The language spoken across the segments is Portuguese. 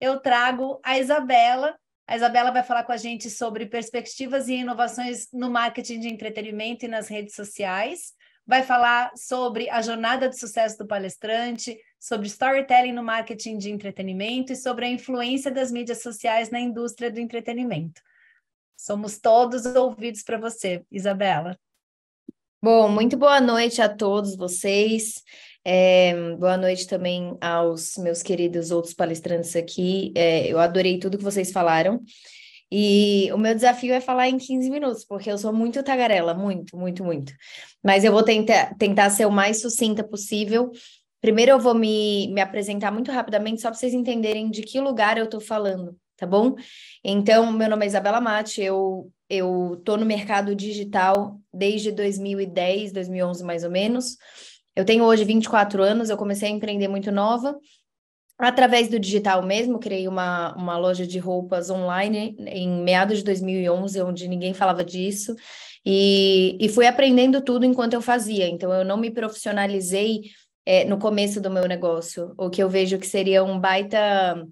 eu trago a Isabela. A Isabela vai falar com a gente sobre perspectivas e inovações no marketing de entretenimento e nas redes sociais. Vai falar sobre a jornada de sucesso do palestrante, sobre storytelling no marketing de entretenimento e sobre a influência das mídias sociais na indústria do entretenimento. Somos todos ouvidos para você, Isabela. Bom, muito boa noite a todos vocês. É, boa noite também aos meus queridos outros palestrantes aqui. É, eu adorei tudo que vocês falaram. E o meu desafio é falar em 15 minutos, porque eu sou muito tagarela, muito, muito, muito. Mas eu vou tentar, tentar ser o mais sucinta possível. Primeiro eu vou me, me apresentar muito rapidamente, só para vocês entenderem de que lugar eu estou falando, tá bom? Então, meu nome é Isabela Mate, eu eu estou no mercado digital desde 2010, 2011 mais ou menos. Eu tenho hoje 24 anos, eu comecei a empreender muito nova. Através do digital mesmo, criei uma, uma loja de roupas online em meados de 2011, onde ninguém falava disso, e, e fui aprendendo tudo enquanto eu fazia. Então, eu não me profissionalizei é, no começo do meu negócio, o que eu vejo que seria um baita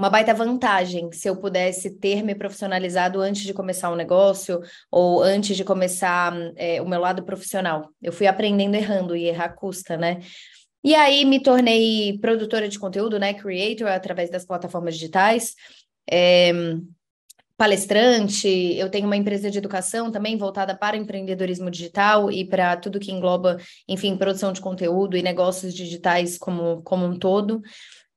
uma baita vantagem se eu pudesse ter me profissionalizado antes de começar um negócio ou antes de começar é, o meu lado profissional. Eu fui aprendendo errando e errar custa, né? E aí me tornei produtora de conteúdo, né? Creator, através das plataformas digitais. É, palestrante, eu tenho uma empresa de educação também voltada para empreendedorismo digital e para tudo que engloba, enfim, produção de conteúdo e negócios digitais como, como um todo.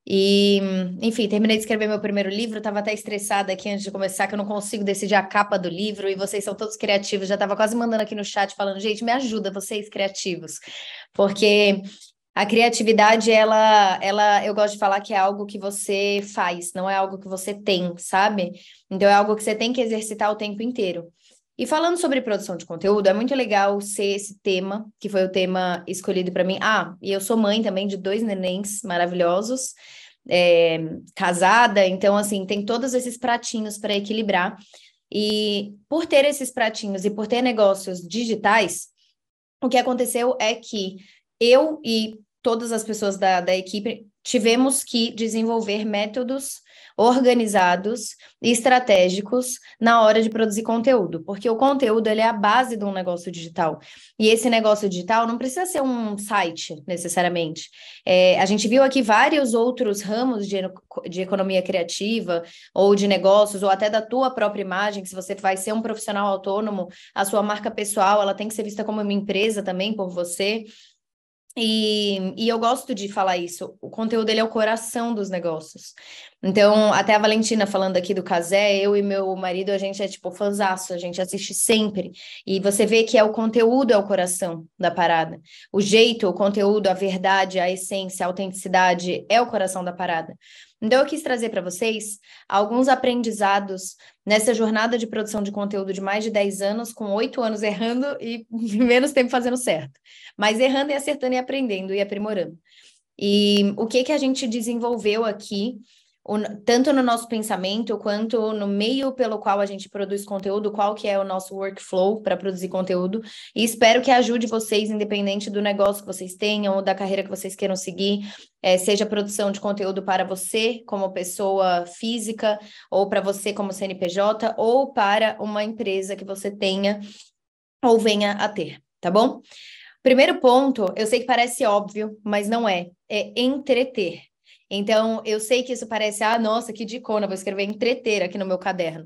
E, enfim, terminei de escrever meu primeiro livro, estava até estressada aqui antes de começar, que eu não consigo decidir a capa do livro, e vocês são todos criativos, já estava quase mandando aqui no chat falando, gente, me ajuda, vocês criativos, porque a criatividade, ela, ela, eu gosto de falar que é algo que você faz, não é algo que você tem, sabe? Então é algo que você tem que exercitar o tempo inteiro. E falando sobre produção de conteúdo, é muito legal ser esse tema, que foi o tema escolhido para mim. Ah, e eu sou mãe também de dois nenéns maravilhosos, é, casada, então, assim, tem todos esses pratinhos para equilibrar. E por ter esses pratinhos e por ter negócios digitais, o que aconteceu é que eu e todas as pessoas da, da equipe tivemos que desenvolver métodos organizados e estratégicos na hora de produzir conteúdo, porque o conteúdo ele é a base de um negócio digital. E esse negócio digital não precisa ser um site necessariamente. É, a gente viu aqui vários outros ramos de, de economia criativa ou de negócios, ou até da tua própria imagem, se você vai ser um profissional autônomo, a sua marca pessoal ela tem que ser vista como uma empresa também por você. E, e eu gosto de falar isso. O conteúdo ele é o coração dos negócios. Então, até a Valentina falando aqui do Casé, eu e meu marido, a gente é tipo fanzaço, a gente assiste sempre. E você vê que é o conteúdo, é o coração da parada. O jeito, o conteúdo, a verdade, a essência, a autenticidade é o coração da parada. Então, eu quis trazer para vocês alguns aprendizados nessa jornada de produção de conteúdo de mais de 10 anos, com oito anos errando e menos tempo fazendo certo, mas errando e acertando e aprendendo e aprimorando. E o que que a gente desenvolveu aqui tanto no nosso pensamento quanto no meio pelo qual a gente produz conteúdo, qual que é o nosso workflow para produzir conteúdo. E espero que ajude vocês, independente do negócio que vocês tenham ou da carreira que vocês queiram seguir, é, seja produção de conteúdo para você como pessoa física, ou para você como CNPJ, ou para uma empresa que você tenha ou venha a ter, tá bom? Primeiro ponto, eu sei que parece óbvio, mas não é, é entreter. Então, eu sei que isso parece, ah, nossa, que dicona, vou escrever entreter aqui no meu caderno.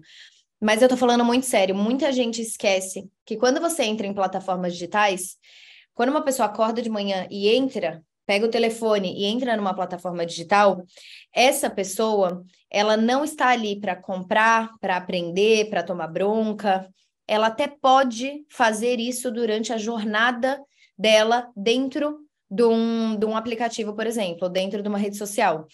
Mas eu tô falando muito sério, muita gente esquece que quando você entra em plataformas digitais, quando uma pessoa acorda de manhã e entra, pega o telefone e entra numa plataforma digital, essa pessoa, ela não está ali para comprar, para aprender, para tomar bronca. Ela até pode fazer isso durante a jornada dela dentro de um, de um aplicativo, por exemplo, dentro de uma rede social.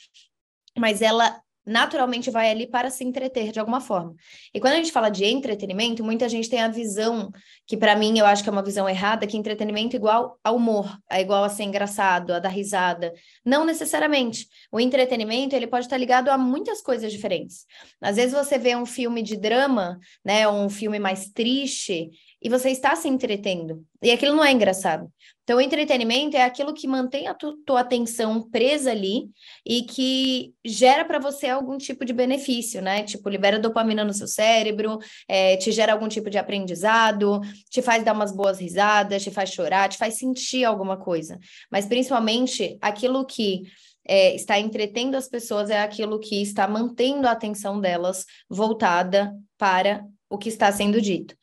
Mas ela naturalmente vai ali para se entreter de alguma forma. E quando a gente fala de entretenimento, muita gente tem a visão, que para mim eu acho que é uma visão errada, que entretenimento é igual a humor, é igual a ser engraçado, a dar risada. Não necessariamente. O entretenimento, ele pode estar ligado a muitas coisas diferentes. Às vezes você vê um filme de drama, né, um filme mais triste, e você está se entretendo. E aquilo não é engraçado. Então, entretenimento é aquilo que mantém a tu, tua atenção presa ali e que gera para você algum tipo de benefício, né? Tipo, libera dopamina no seu cérebro, é, te gera algum tipo de aprendizado, te faz dar umas boas risadas, te faz chorar, te faz sentir alguma coisa. Mas, principalmente, aquilo que é, está entretendo as pessoas é aquilo que está mantendo a atenção delas voltada para o que está sendo dito.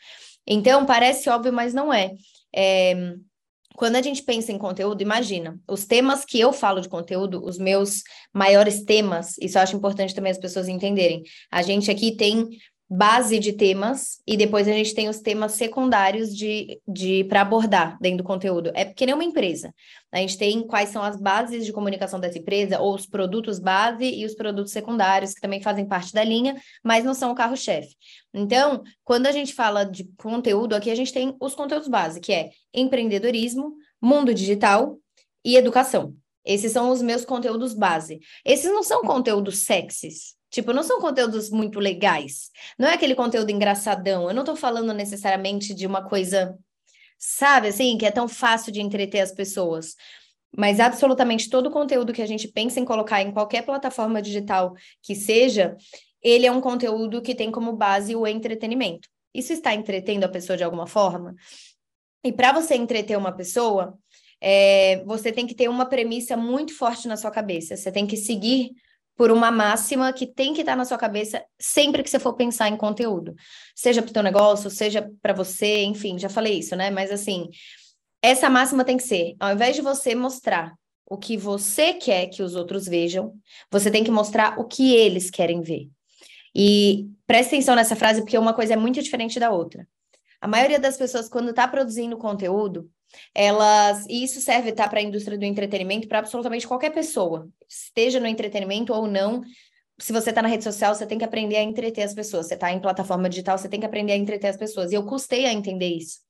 Então, parece óbvio, mas não é. é. Quando a gente pensa em conteúdo, imagina, os temas que eu falo de conteúdo, os meus maiores temas, isso eu acho importante também as pessoas entenderem. A gente aqui tem base de temas e depois a gente tem os temas secundários de, de para abordar dentro do conteúdo. É porque nem uma empresa. A gente tem quais são as bases de comunicação dessa empresa, ou os produtos base e os produtos secundários, que também fazem parte da linha, mas não são o carro-chefe. Então, quando a gente fala de conteúdo, aqui a gente tem os conteúdos base, que é empreendedorismo, mundo digital e educação. Esses são os meus conteúdos base. Esses não são conteúdos sexys, Tipo, não são conteúdos muito legais. Não é aquele conteúdo engraçadão. Eu não tô falando necessariamente de uma coisa, sabe, assim, que é tão fácil de entreter as pessoas. Mas absolutamente todo o conteúdo que a gente pensa em colocar em qualquer plataforma digital que seja, ele é um conteúdo que tem como base o entretenimento. Isso está entretendo a pessoa de alguma forma? E para você entreter uma pessoa, é, você tem que ter uma premissa muito forte na sua cabeça. Você tem que seguir por uma máxima que tem que estar na sua cabeça sempre que você for pensar em conteúdo. Seja para o teu negócio, seja para você, enfim, já falei isso, né? Mas assim, essa máxima tem que ser, ao invés de você mostrar o que você quer que os outros vejam, você tem que mostrar o que eles querem ver. E presta atenção nessa frase, porque uma coisa é muito diferente da outra. A maioria das pessoas, quando está produzindo conteúdo, elas e isso serve tá para a indústria do entretenimento para absolutamente qualquer pessoa, esteja no entretenimento ou não. Se você está na rede social, você tem que aprender a entreter as pessoas. Você está em plataforma digital, você tem que aprender a entreter as pessoas. E eu custei a entender isso.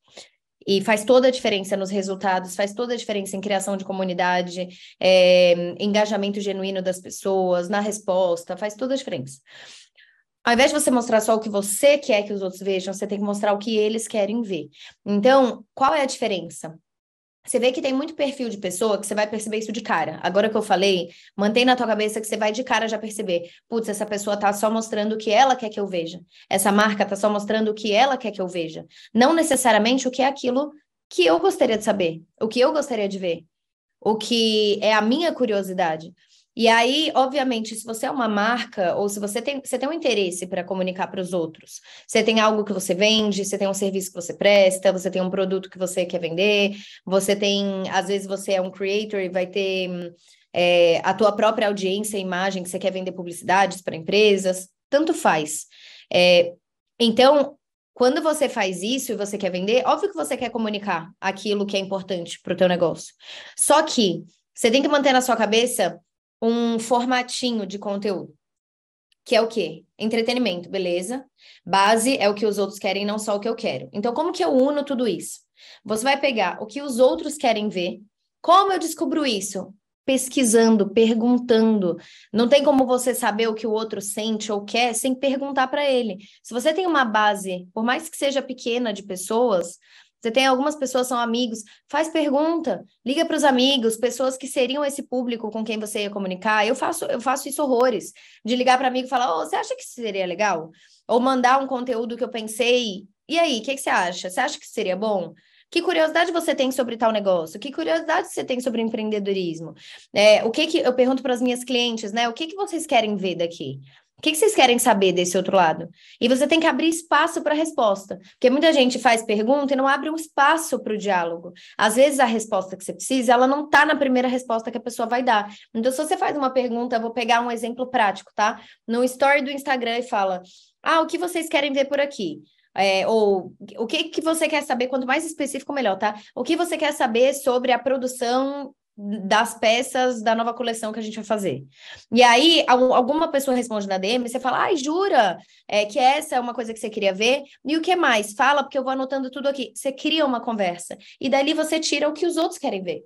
E faz toda a diferença nos resultados, faz toda a diferença em criação de comunidade, é, engajamento genuíno das pessoas, na resposta, faz toda a diferença. Ao invés de você mostrar só o que você quer que os outros vejam, você tem que mostrar o que eles querem ver. Então, qual é a diferença? Você vê que tem muito perfil de pessoa que você vai perceber isso de cara. Agora que eu falei, mantém na tua cabeça que você vai de cara já perceber. Putz, essa pessoa tá só mostrando o que ela quer que eu veja. Essa marca tá só mostrando o que ela quer que eu veja. Não necessariamente o que é aquilo que eu gostaria de saber, o que eu gostaria de ver, o que é a minha curiosidade. E aí, obviamente, se você é uma marca ou se você tem, você tem um interesse para comunicar para os outros, você tem algo que você vende, você tem um serviço que você presta, você tem um produto que você quer vender, você tem, às vezes você é um creator e vai ter é, a tua própria audiência, imagem que você quer vender publicidades para empresas, tanto faz. É, então, quando você faz isso e você quer vender, óbvio que você quer comunicar aquilo que é importante para o teu negócio. Só que você tem que manter na sua cabeça um formatinho de conteúdo. Que é o quê? Entretenimento, beleza? Base é o que os outros querem, não só o que eu quero. Então, como que eu uno tudo isso? Você vai pegar o que os outros querem ver. Como eu descubro isso? Pesquisando, perguntando. Não tem como você saber o que o outro sente ou quer sem perguntar para ele. Se você tem uma base, por mais que seja pequena de pessoas, você tem algumas pessoas são amigos, faz pergunta, liga para os amigos, pessoas que seriam esse público com quem você ia comunicar. Eu faço, eu faço isso horrores, de ligar para amigo e falar: "Oh, você acha que seria legal?" Ou mandar um conteúdo que eu pensei. E aí, o que, que você acha? Você acha que seria bom? Que curiosidade você tem sobre tal negócio? Que curiosidade você tem sobre empreendedorismo? É, o que que eu pergunto para as minhas clientes, né? O que que vocês querem ver daqui? O que, vocês querem saber desse outro lado? E você tem que abrir espaço para a resposta. Porque muita gente faz pergunta e não abre um espaço para o diálogo. Às vezes a resposta que você precisa, ela não está na primeira resposta que a pessoa vai dar. Então, se você faz uma pergunta, vou pegar um exemplo prático, tá? No story do Instagram e fala: Ah, o que vocês querem ver por aqui? É, ou o que, que você quer saber, quanto mais específico, melhor, tá? O que você quer saber sobre a produção das peças da nova coleção que a gente vai fazer. E aí, alguma pessoa responde na DM, você fala, ai, jura é, que essa é uma coisa que você queria ver? E o que mais? Fala, porque eu vou anotando tudo aqui. Você cria uma conversa. E dali você tira o que os outros querem ver.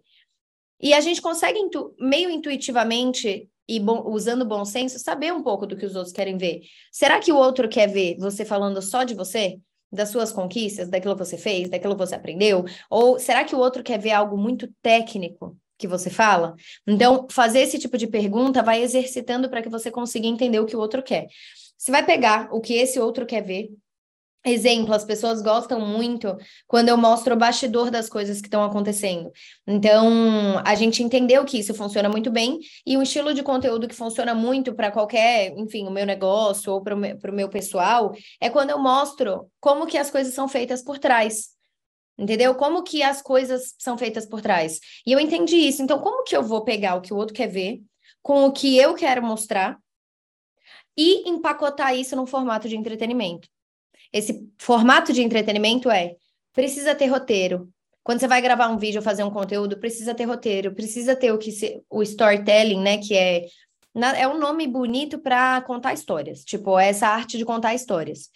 E a gente consegue, intu meio intuitivamente, e bom, usando bom senso, saber um pouco do que os outros querem ver. Será que o outro quer ver você falando só de você? das suas conquistas, daquilo que você fez, daquilo que você aprendeu? Ou será que o outro quer ver algo muito técnico que você fala? Então, fazer esse tipo de pergunta vai exercitando para que você consiga entender o que o outro quer. Você vai pegar o que esse outro quer ver, Exemplo, as pessoas gostam muito quando eu mostro o bastidor das coisas que estão acontecendo. Então, a gente entendeu que isso funciona muito bem e um estilo de conteúdo que funciona muito para qualquer, enfim, o meu negócio ou para o meu, pessoal é quando eu mostro como que as coisas são feitas por trás. Entendeu? Como que as coisas são feitas por trás. E eu entendi isso. Então, como que eu vou pegar o que o outro quer ver com o que eu quero mostrar e empacotar isso num formato de entretenimento? Esse formato de entretenimento é precisa ter roteiro. Quando você vai gravar um vídeo ou fazer um conteúdo, precisa ter roteiro, precisa ter o que se, o storytelling, né, que é é um nome bonito para contar histórias, tipo, é essa arte de contar histórias.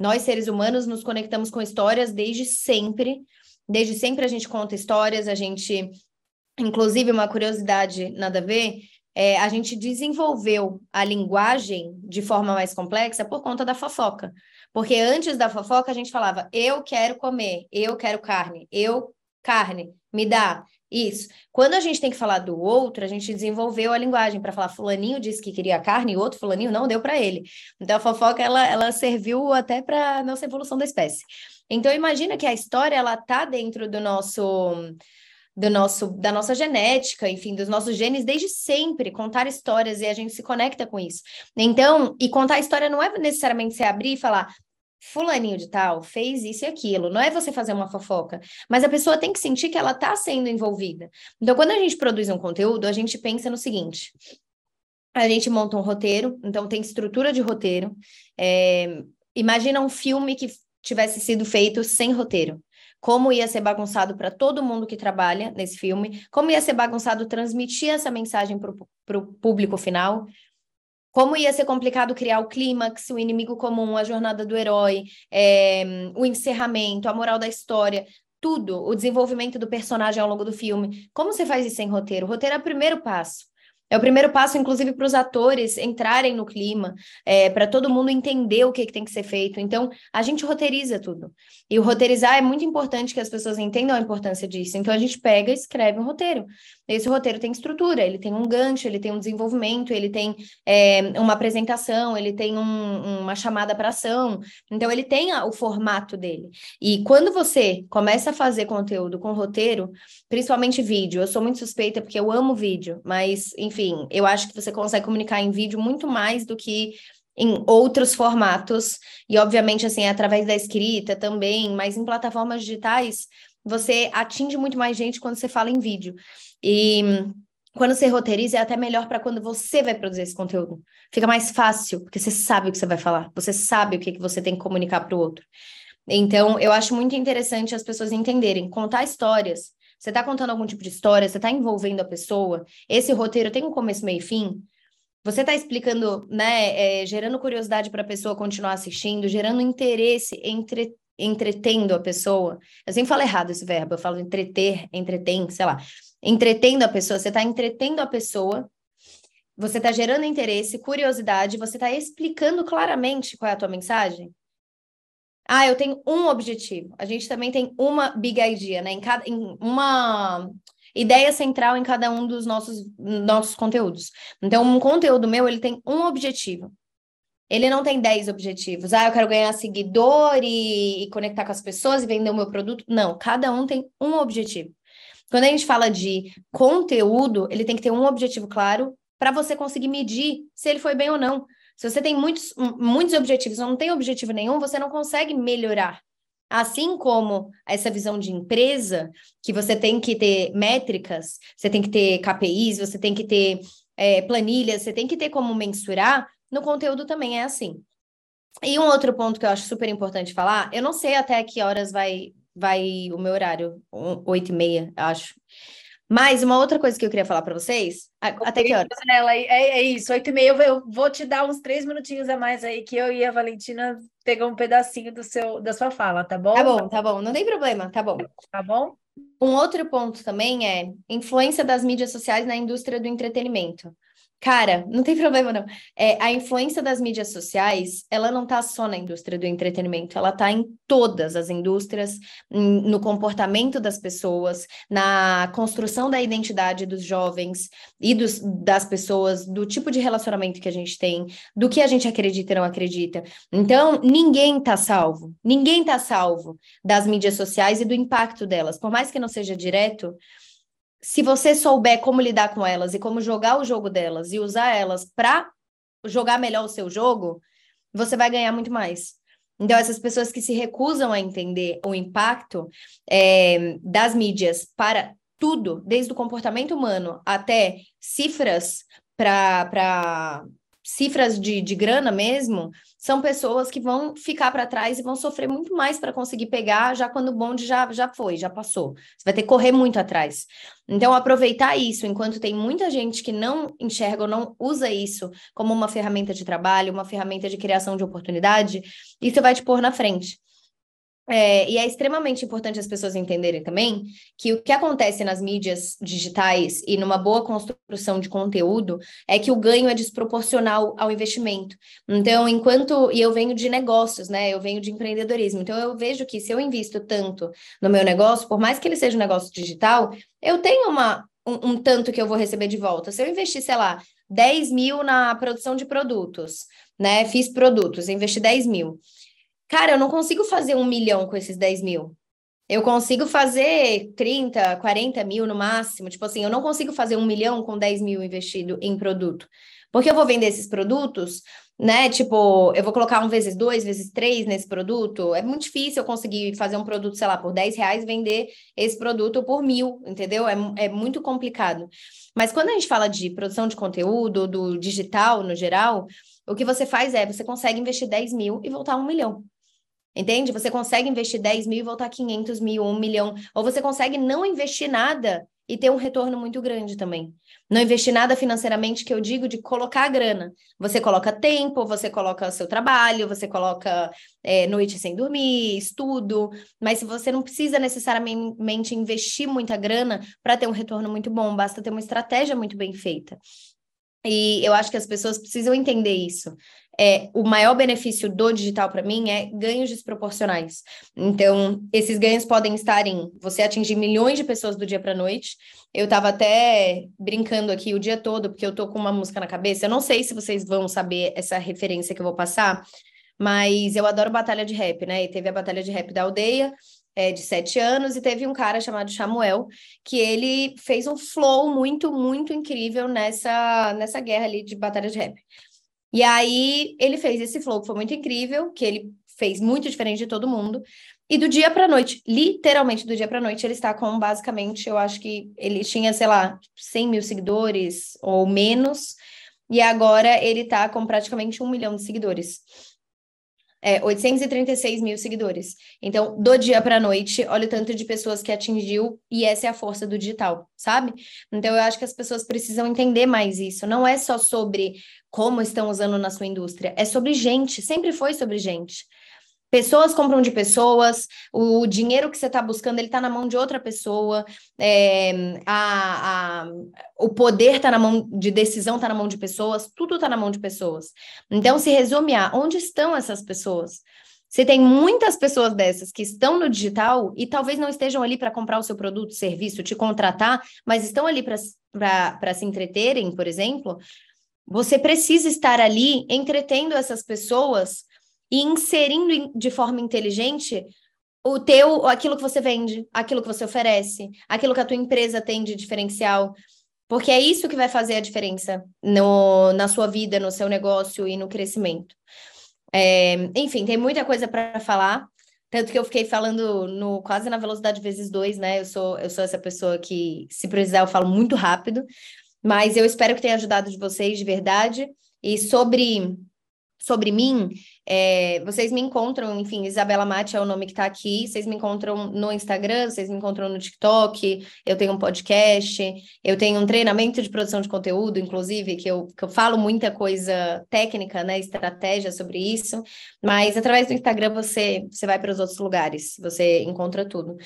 Nós, seres humanos, nos conectamos com histórias desde sempre. Desde sempre a gente conta histórias, a gente. Inclusive, uma curiosidade nada a ver, é, a gente desenvolveu a linguagem de forma mais complexa por conta da fofoca. Porque antes da fofoca a gente falava, eu quero comer, eu quero carne, eu carne, me dá. Isso. Quando a gente tem que falar do outro, a gente desenvolveu a linguagem para falar fulaninho disse que queria carne e outro fulaninho não deu para ele. Então a fofoca ela, ela serviu até para nossa evolução da espécie. Então imagina que a história ela tá dentro do nosso do nosso, da nossa genética, enfim, dos nossos genes desde sempre, contar histórias e a gente se conecta com isso. Então, e contar história não é necessariamente você abrir e falar, fulaninho de tal fez isso e aquilo, não é você fazer uma fofoca, mas a pessoa tem que sentir que ela está sendo envolvida. Então, quando a gente produz um conteúdo, a gente pensa no seguinte, a gente monta um roteiro, então tem estrutura de roteiro, é, imagina um filme que tivesse sido feito sem roteiro. Como ia ser bagunçado para todo mundo que trabalha nesse filme, como ia ser bagunçado transmitir essa mensagem para o público final, como ia ser complicado criar o clímax, o inimigo comum, a jornada do herói, é, o encerramento, a moral da história, tudo, o desenvolvimento do personagem ao longo do filme. Como você faz isso sem roteiro? O roteiro é o primeiro passo. É o primeiro passo, inclusive, para os atores entrarem no clima, é, para todo mundo entender o que, que, tem que ser feito. Então, a gente roteiriza tudo. E o roteirizar é muito importante que as pessoas entendam a importância disso. Então, a gente pega e escreve um roteiro. Esse roteiro tem estrutura, ele tem um gancho, ele tem um desenvolvimento, ele tem é, uma apresentação, ele tem um, uma chamada para ação. Então, ele tem a, o formato dele. E quando você começa a fazer conteúdo com roteiro, principalmente vídeo, eu sou muito suspeita porque eu amo vídeo, mas, enfim enfim, eu acho que você consegue comunicar em vídeo muito mais do que em outros formatos, e obviamente, assim, através da escrita também, mas em plataformas digitais, você atinge muito mais gente quando você fala em vídeo. E quando você roteiriza, é até melhor para quando você vai produzir esse conteúdo. Fica mais fácil, porque você sabe o que você vai falar, você sabe o que, que você tem que comunicar para o outro. Então, eu acho muito interessante as pessoas entenderem, contar histórias você está contando algum tipo de história, você está envolvendo a pessoa, esse roteiro tem um começo, meio e fim. Você está explicando, né, é, gerando curiosidade para a pessoa continuar assistindo, gerando interesse, entre, entretendo a pessoa. Eu sempre falo errado esse verbo, eu falo entreter, entretém, sei lá. Entretendo a pessoa, você está entretendo a pessoa, você está gerando interesse, curiosidade, você está explicando claramente qual é a tua mensagem. Ah, eu tenho um objetivo. A gente também tem uma big idea, né? Em cada, em uma ideia central em cada um dos nossos, nossos conteúdos. Então, um conteúdo meu, ele tem um objetivo. Ele não tem 10 objetivos. Ah, eu quero ganhar seguidor e, e conectar com as pessoas e vender o meu produto. Não, cada um tem um objetivo. Quando a gente fala de conteúdo, ele tem que ter um objetivo claro para você conseguir medir se ele foi bem ou não. Se você tem muitos, muitos objetivos, não tem objetivo nenhum, você não consegue melhorar. Assim como essa visão de empresa, que você tem que ter métricas, você tem que ter KPIs, você tem que ter é, planilhas, você tem que ter como mensurar, no conteúdo também é assim. E um outro ponto que eu acho super importante falar, eu não sei até que horas vai, vai o meu horário, oito e meia, acho. Mas uma outra coisa que eu queria falar para vocês, até que horas? Ela, é, é isso, oito e meia, eu vou te dar uns três minutinhos a mais aí, que eu e a Valentina pegam um pedacinho do seu, da sua fala, tá bom? Tá bom, tá bom, não tem problema, tá bom. Tá bom? Um outro ponto também é influência das mídias sociais na indústria do entretenimento. Cara, não tem problema não. É, a influência das mídias sociais, ela não está só na indústria do entretenimento, ela está em todas as indústrias, no comportamento das pessoas, na construção da identidade dos jovens e dos, das pessoas, do tipo de relacionamento que a gente tem, do que a gente acredita e não acredita. Então, ninguém está salvo, ninguém está salvo das mídias sociais e do impacto delas, por mais que não seja direto se você souber como lidar com elas e como jogar o jogo delas e usar elas para jogar melhor o seu jogo, você vai ganhar muito mais. Então, essas pessoas que se recusam a entender o impacto é, das mídias para tudo, desde o comportamento humano até cifras para cifras de, de grana mesmo, são pessoas que vão ficar para trás e vão sofrer muito mais para conseguir pegar já quando o bonde já, já foi, já passou. Você vai ter que correr muito atrás. Então, aproveitar isso enquanto tem muita gente que não enxerga ou não usa isso como uma ferramenta de trabalho, uma ferramenta de criação de oportunidade, isso vai te pôr na frente. É, e é extremamente importante as pessoas entenderem também que o que acontece nas mídias digitais e numa boa construção de conteúdo é que o ganho é desproporcional ao investimento. Então, enquanto. E eu venho de negócios, né? Eu venho de empreendedorismo. Então, eu vejo que se eu invisto tanto no meu negócio, por mais que ele seja um negócio digital, eu tenho uma, um, um tanto que eu vou receber de volta. Se eu investir, sei lá, 10 mil na produção de produtos, né? Fiz produtos, investi 10 mil. Cara, eu não consigo fazer um milhão com esses 10 mil. Eu consigo fazer 30, 40 mil no máximo. Tipo assim, eu não consigo fazer um milhão com 10 mil investido em produto. Porque eu vou vender esses produtos, né? Tipo, eu vou colocar um vezes dois, vezes três nesse produto. É muito difícil eu conseguir fazer um produto, sei lá, por 10 reais, vender esse produto por mil, entendeu? É, é muito complicado. Mas quando a gente fala de produção de conteúdo, do digital no geral, o que você faz é, você consegue investir 10 mil e voltar a um milhão. Entende? Você consegue investir 10 mil e voltar 500 mil, 1 milhão. Ou você consegue não investir nada e ter um retorno muito grande também. Não investir nada financeiramente, que eu digo de colocar a grana. Você coloca tempo, você coloca seu trabalho, você coloca é, noite sem dormir, estudo, mas você não precisa necessariamente investir muita grana para ter um retorno muito bom, basta ter uma estratégia muito bem feita. E eu acho que as pessoas precisam entender isso. É, o maior benefício do digital para mim é ganhos desproporcionais. Então, esses ganhos podem estar em você atingir milhões de pessoas do dia para noite. Eu estava até brincando aqui o dia todo, porque eu tô com uma música na cabeça. Eu não sei se vocês vão saber essa referência que eu vou passar, mas eu adoro batalha de rap, né? E teve a batalha de rap da aldeia, é, de sete anos, e teve um cara chamado Samuel, que ele fez um flow muito, muito incrível nessa, nessa guerra ali de batalha de rap. E aí ele fez esse flow que foi muito incrível, que ele fez muito diferente de todo mundo. E do dia para noite, literalmente do dia para noite, ele está com basicamente, eu acho que ele tinha, sei lá, 100 mil seguidores ou menos, e agora ele está com praticamente um milhão de seguidores é, 836 mil seguidores. Então, do dia para noite, olha o tanto de pessoas que atingiu, e essa é a força do digital, sabe? Então, eu acho que as pessoas precisam entender mais isso. Não é só sobre como estão usando na sua indústria, é sobre gente, sempre foi sobre gente. Pessoas compram de pessoas, o dinheiro que você está buscando, ele está na mão de outra pessoa, é, a, a, o poder está na mão de decisão, está na mão de pessoas, tudo está na mão de pessoas. Então, se resume a onde estão essas pessoas? Você tem muitas pessoas dessas que estão no digital e talvez não estejam ali para comprar o seu produto, serviço, te contratar, mas estão ali para se entreterem, por exemplo. Você precisa estar ali entretendo essas pessoas e inserindo de forma inteligente o teu, aquilo que você vende, aquilo que você oferece, aquilo que a tua empresa tem de diferencial, porque é isso que vai fazer a diferença no, na sua vida, no seu negócio e no crescimento. É, enfim, tem muita coisa para falar, tanto que eu fiquei falando no quase na velocidade vezes dois, né? Eu sou, eu sou essa pessoa que, se precisar, eu falo muito rápido, mas eu espero que tenha ajudado de vocês de verdade. E sobre sobre mim, É, vocês me encontram, enfim, Isabela Mate é o nome que está aqui. Vocês me encontram no Instagram, vocês me encontram no TikTok. Eu tenho um podcast, eu tenho um treinamento de produção de conteúdo, inclusive, que eu, que eu falo muita coisa técnica, né, estratégia sobre isso. Mas através do Instagram você, você vai para os outros lugares, você encontra tudo.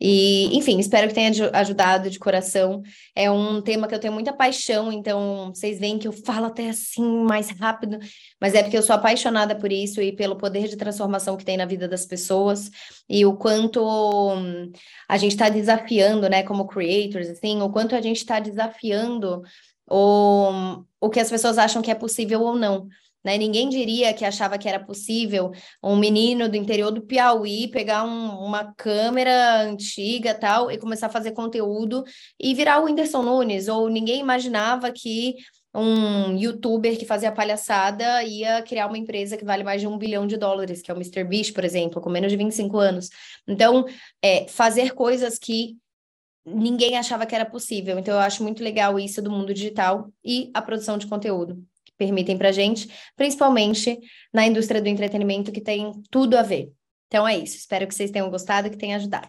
E, enfim, espero que tenha ajudado de coração. É um tema que eu tenho muita paixão, então vocês veem que eu falo até assim mais rápido, mas é porque eu sou apaixonada por isso e pelo poder de transformação que tem na vida das pessoas e o quanto hum, a gente está desafiando, né, como creators, assim, o quanto a gente está desafiando o, o que as pessoas acham que é possível ou não. Né? Ninguém diria que achava que era possível um menino do interior do Piauí pegar um, uma câmera antiga tal e começar a fazer conteúdo e virar o Whindersson Nunes, ou ninguém imaginava que um youtuber que fazia palhaçada ia criar uma empresa que vale mais de um bilhão de dólares, que é o MrBeast, por exemplo, com menos de 25 anos. Então, é, fazer coisas que ninguém achava que era possível. Então, eu acho muito legal isso do mundo digital e a produção de conteúdo permitem para gente, principalmente na indústria do entretenimento, que tem tudo a ver. Então é isso. Espero que vocês tenham gostado e que tenha ajudado.